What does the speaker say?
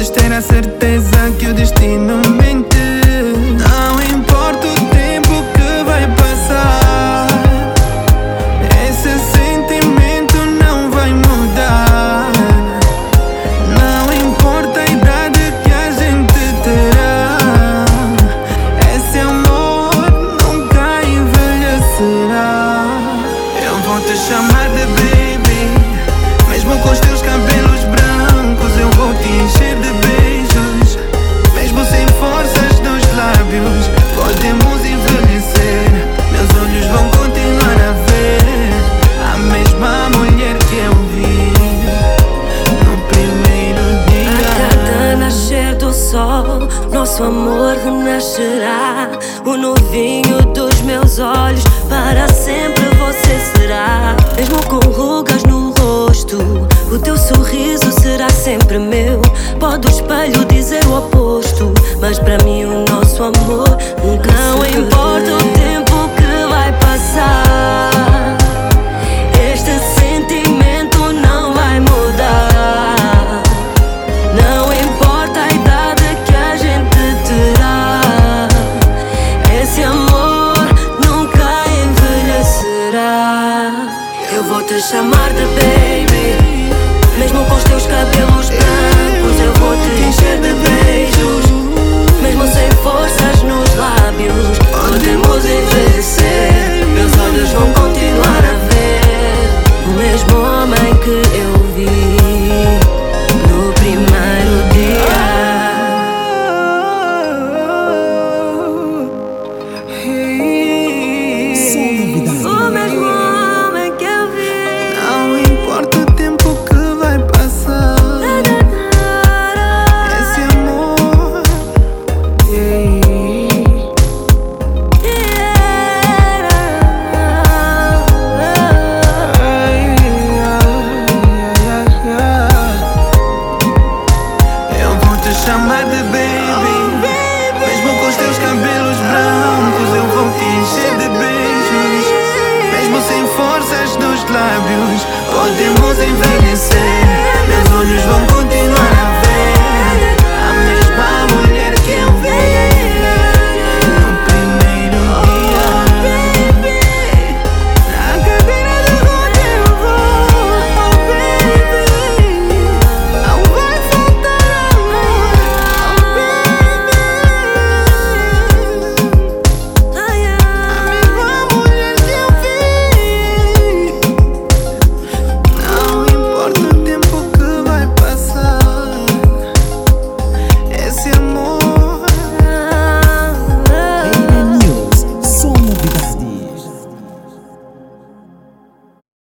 podes ter a certeza que o destino nosso amor renascerá. O novinho dos meus olhos, para sempre você será. Mesmo com rugas no rosto, o teu sorriso será sempre meu. Pode o espelho dizer o oposto, mas para mim o nosso amor nunca Não importa o tempo que vai passar. Eu vou te chamar de baby. Mesmo com os teus cabelos brancos Eu vou te encher de baby